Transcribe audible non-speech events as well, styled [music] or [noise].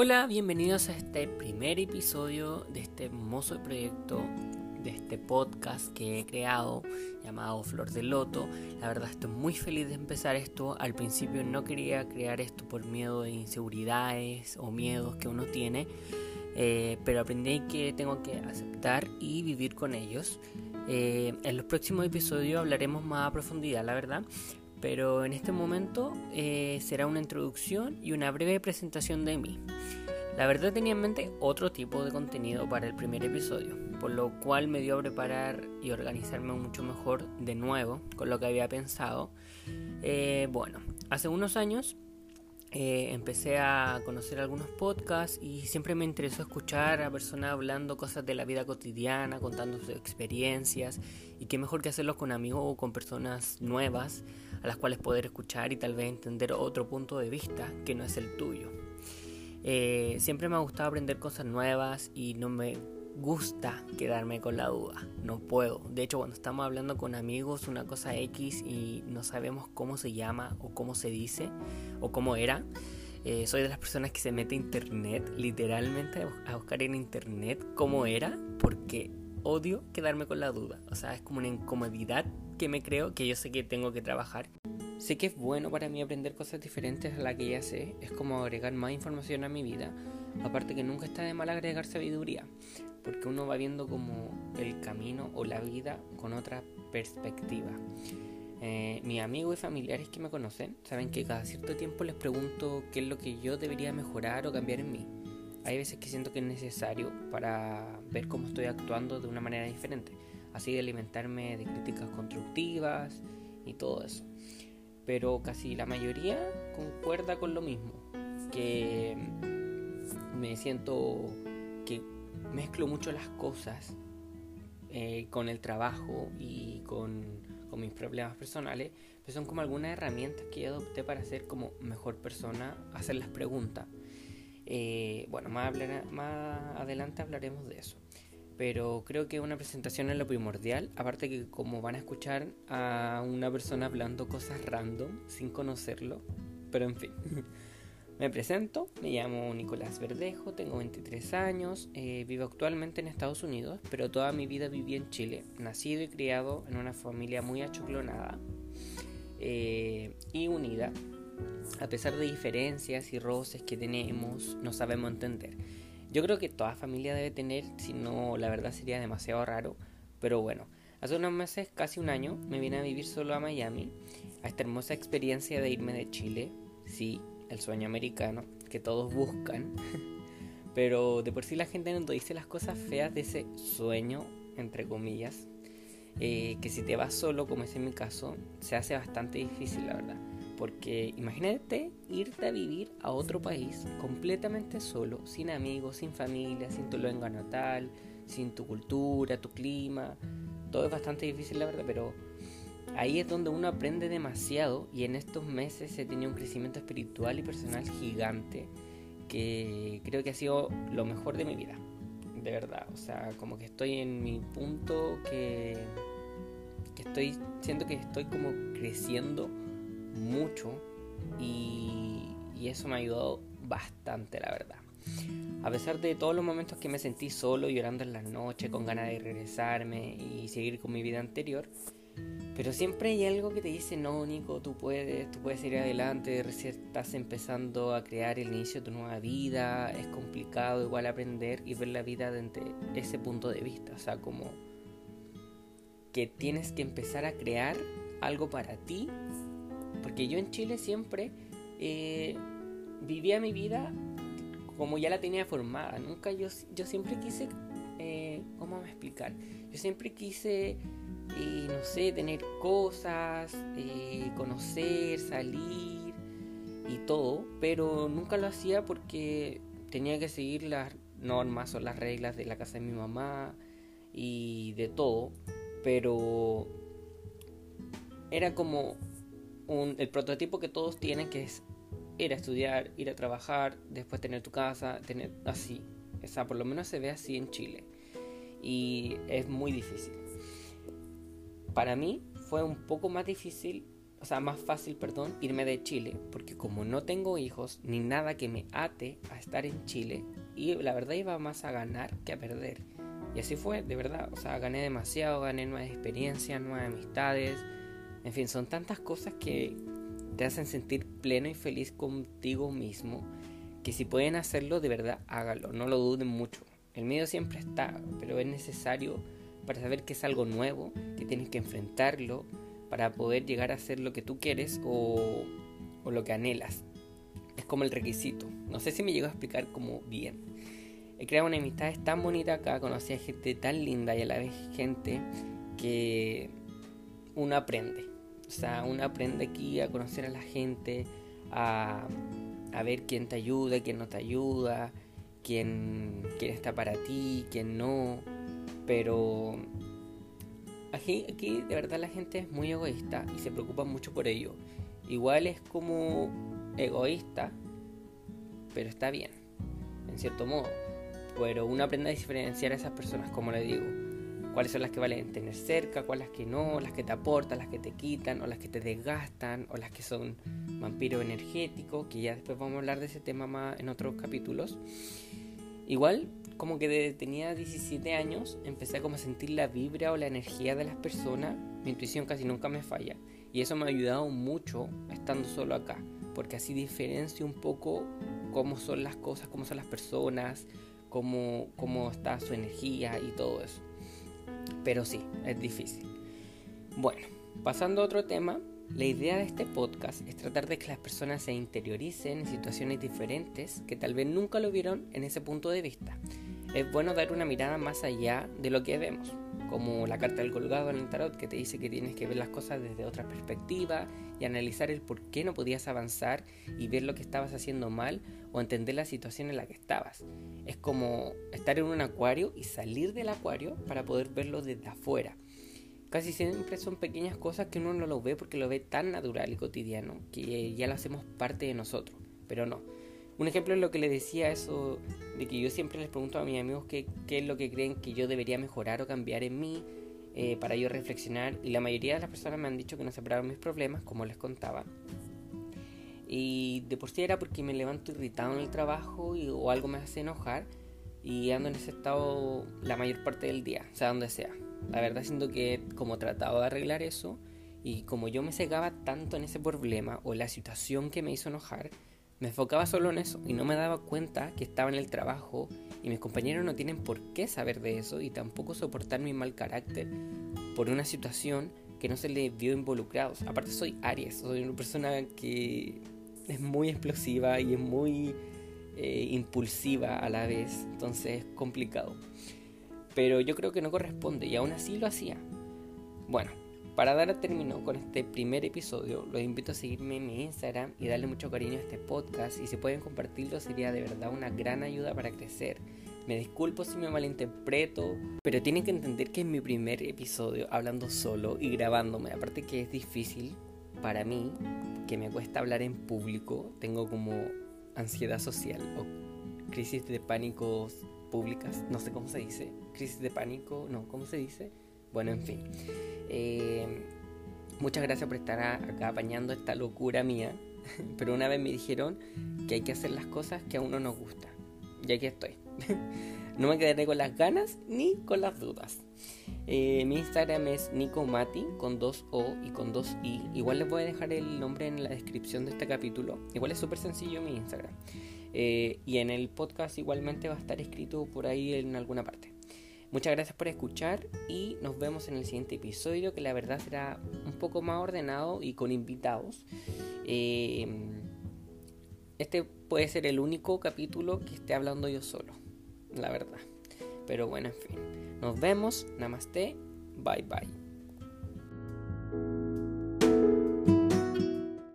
Hola, bienvenidos a este primer episodio de este hermoso proyecto, de este podcast que he creado llamado Flor de Loto. La verdad estoy muy feliz de empezar esto. Al principio no quería crear esto por miedo de inseguridades o miedos que uno tiene, eh, pero aprendí que tengo que aceptar y vivir con ellos. Eh, en los próximos episodios hablaremos más a profundidad, la verdad, pero en este momento eh, será una introducción y una breve presentación de mí. La verdad tenía en mente otro tipo de contenido para el primer episodio, por lo cual me dio a preparar y organizarme mucho mejor de nuevo con lo que había pensado. Eh, bueno, hace unos años eh, empecé a conocer algunos podcasts y siempre me interesó escuchar a personas hablando cosas de la vida cotidiana, contando sus experiencias y qué mejor que hacerlo con amigos o con personas nuevas a las cuales poder escuchar y tal vez entender otro punto de vista que no es el tuyo. Eh, siempre me ha gustado aprender cosas nuevas y no me gusta quedarme con la duda. No puedo. De hecho, cuando estamos hablando con amigos una cosa X y no sabemos cómo se llama o cómo se dice o cómo era, eh, soy de las personas que se mete a internet, literalmente a buscar en internet cómo era, porque odio quedarme con la duda. O sea, es como una incomodidad que me creo que yo sé que tengo que trabajar. Sé que es bueno para mí aprender cosas diferentes a las que ya sé. Es como agregar más información a mi vida. Aparte que nunca está de mal agregar sabiduría. Porque uno va viendo como el camino o la vida con otra perspectiva. Eh, mis amigos y familiares que me conocen saben que cada cierto tiempo les pregunto qué es lo que yo debería mejorar o cambiar en mí. Hay veces que siento que es necesario para ver cómo estoy actuando de una manera diferente así de alimentarme de críticas constructivas y todo eso. Pero casi la mayoría concuerda con lo mismo, que me siento que mezclo mucho las cosas eh, con el trabajo y con, con, mis problemas personales, pero son como algunas herramientas que adopté para ser como mejor persona, hacer las preguntas. Eh, bueno, más, más adelante hablaremos de eso pero creo que una presentación es lo primordial, aparte que como van a escuchar a una persona hablando cosas random sin conocerlo, pero en fin. [laughs] me presento, me llamo Nicolás Verdejo, tengo 23 años, eh, vivo actualmente en Estados Unidos, pero toda mi vida viví en Chile, nacido y criado en una familia muy achoclonada eh, y unida. A pesar de diferencias y roces que tenemos, no sabemos entender. Yo creo que toda familia debe tener, si no, la verdad sería demasiado raro. Pero bueno, hace unos meses, casi un año, me vine a vivir solo a Miami, a esta hermosa experiencia de irme de Chile. Sí, el sueño americano, que todos buscan. [laughs] Pero de por sí la gente no dice las cosas feas de ese sueño, entre comillas. Eh, que si te vas solo, como es en mi caso, se hace bastante difícil, la verdad. Porque imagínate irte a vivir a otro país completamente solo, sin amigos, sin familia, sin tu lengua natal, sin tu cultura, tu clima. Todo es bastante difícil, la verdad, pero ahí es donde uno aprende demasiado y en estos meses he tenido un crecimiento espiritual y personal gigante que creo que ha sido lo mejor de mi vida. De verdad, o sea, como que estoy en mi punto que, que estoy, siento que estoy como creciendo mucho y, eso me ha ayudado bastante, la verdad. A pesar de todos los momentos que me sentí solo, llorando en las noches, con ganas de regresarme y seguir con mi vida anterior, pero siempre hay algo que te dice, no, Nico, tú puedes, tú puedes ir adelante, recién estás empezando a crear el inicio de tu nueva vida, es complicado igual aprender y ver la vida desde ese punto de vista, o sea, como que tienes que empezar a crear algo para ti porque yo en Chile siempre eh, vivía mi vida como ya la tenía formada. Nunca yo, yo siempre quise, eh, ¿cómo me explicar? Yo siempre quise, eh, no sé, tener cosas, conocer, salir y todo, pero nunca lo hacía porque tenía que seguir las normas o las reglas de la casa de mi mamá y de todo, pero era como el prototipo que todos tienen, que es ir a estudiar, ir a trabajar, después tener tu casa, tener así. O sea, por lo menos se ve así en Chile. Y es muy difícil. Para mí fue un poco más difícil o sea, más fácil, perdón, irme de Chile, porque como no tengo hijos ni nada que me ate a estar en Chile, y la verdad iba más a ganar que a perder. Y así fue, de verdad, o sea, gané demasiado, gané nuevas experiencias, nuevas amistades, en fin, son tantas cosas que te hacen sentir pleno y feliz contigo mismo, que si pueden hacerlo, de verdad, hágalo, no lo duden mucho. El miedo siempre está, pero es necesario para saber que es algo nuevo, que tienes que enfrentarlo, para poder llegar a hacer lo que tú quieres o, lo que anhelas. Es como el requisito. No sé si me llego a explicar como bien. He creado una amistad tan bonita acá, conocí a gente tan linda y a la vez gente que uno aprende. O sea, uno aprende aquí a conocer a la gente, a, a ver quién te ayuda, quién no te ayuda, quién, quién está para ti, quién no. Pero Aquí, aquí de verdad la gente es muy egoísta y se preocupa mucho por ello. Igual es como egoísta, pero está bien, en cierto modo. Pero uno aprende a diferenciar a esas personas, como le digo. Cuáles son las que valen tener cerca, cuáles las que no, las que te aportan, las que te quitan, o las que te desgastan, o las que son vampiros energéticos, que ya después vamos a hablar de ese tema más en otros capítulos. Igual como que desde tenía 17 años empecé como a sentir la vibra o la energía de las personas. Mi intuición casi nunca me falla. Y eso me ha ayudado mucho estando solo acá. Porque así diferencio un poco cómo son las cosas, cómo son las personas, cómo, cómo está su energía y todo eso. Pero sí, es difícil. Bueno, pasando a otro tema, la idea de este podcast es tratar de que las personas se interioricen en situaciones diferentes que tal vez nunca lo vieron en ese punto de vista es bueno dar una mirada más allá de lo que vemos, como la carta del colgado en el tarot que te dice que tienes que ver las cosas desde otra perspectiva y analizar el por qué no podías avanzar y ver lo que estabas haciendo mal o entender la situación en la que estabas. Es como estar en un acuario y salir del acuario para poder verlo desde afuera. Casi siempre son pequeñas cosas que uno no lo ve porque lo ve tan natural y cotidiano que ya lo hacemos parte de nosotros, pero no un ejemplo es lo que le decía eso de que yo siempre les pregunto a mis amigos qué, es lo que creen que yo debería mejorar o cambiar en mí eh, para yo reflexionar y la mayoría de las personas me han dicho que no separaron mis problemas como les contaba y de por sí era porque me levanto irritado en el trabajo o algo me hace enojar y ando en ese estado la mayor parte del día, sea donde sea. La verdad siento que como trataba de arreglar eso y como yo me cegaba tanto en ese problema o la situación que me hizo enojar, me enfocaba solo en eso y no me daba cuenta que estaba en el trabajo y mis compañeros no tienen por qué saber de eso y tampoco soportar mi mal carácter por una situación que no se le vio involucrados. Aparte soy Aries, soy una persona que es muy explosiva y es muy eh, impulsiva a la vez, entonces es complicado. Pero yo creo que no corresponde y aún así lo hacía. Bueno, para dar a término con este primer episodio, los invito a seguirme en mi Instagram y darle mucho cariño a este podcast y si pueden compartirlo sería de verdad una gran ayuda para crecer. Me disculpo si me malinterpreto, pero tienen que entender que es mi primer episodio hablando solo y grabándome. Aparte que es difícil para mí, que me cuesta hablar en público, tengo como ansiedad social o crisis de pánico públicas, no sé cómo se dice, crisis de pánico, no, ¿cómo se dice? Bueno, en fin. Eh, muchas gracias por estar acá apañando esta locura mía. [laughs] Pero una vez me dijeron que hay que hacer las cosas que a uno nos gusta. Y aquí estoy. [laughs] no me quedaré con las ganas ni con las dudas. Eh, mi Instagram es nicomati con dos O y con dos I. Igual les voy a dejar el nombre en la descripción de este capítulo. Igual es súper sencillo mi Instagram. Eh, y en el podcast igualmente va a estar escrito por ahí en alguna parte. Muchas gracias por escuchar y nos vemos en el siguiente episodio que la verdad será un poco más ordenado y con invitados. Em, este puede ser el único capítulo que esté hablando yo solo, la verdad. Pero bueno, en fin. Nos vemos. Namaste. Bye bye.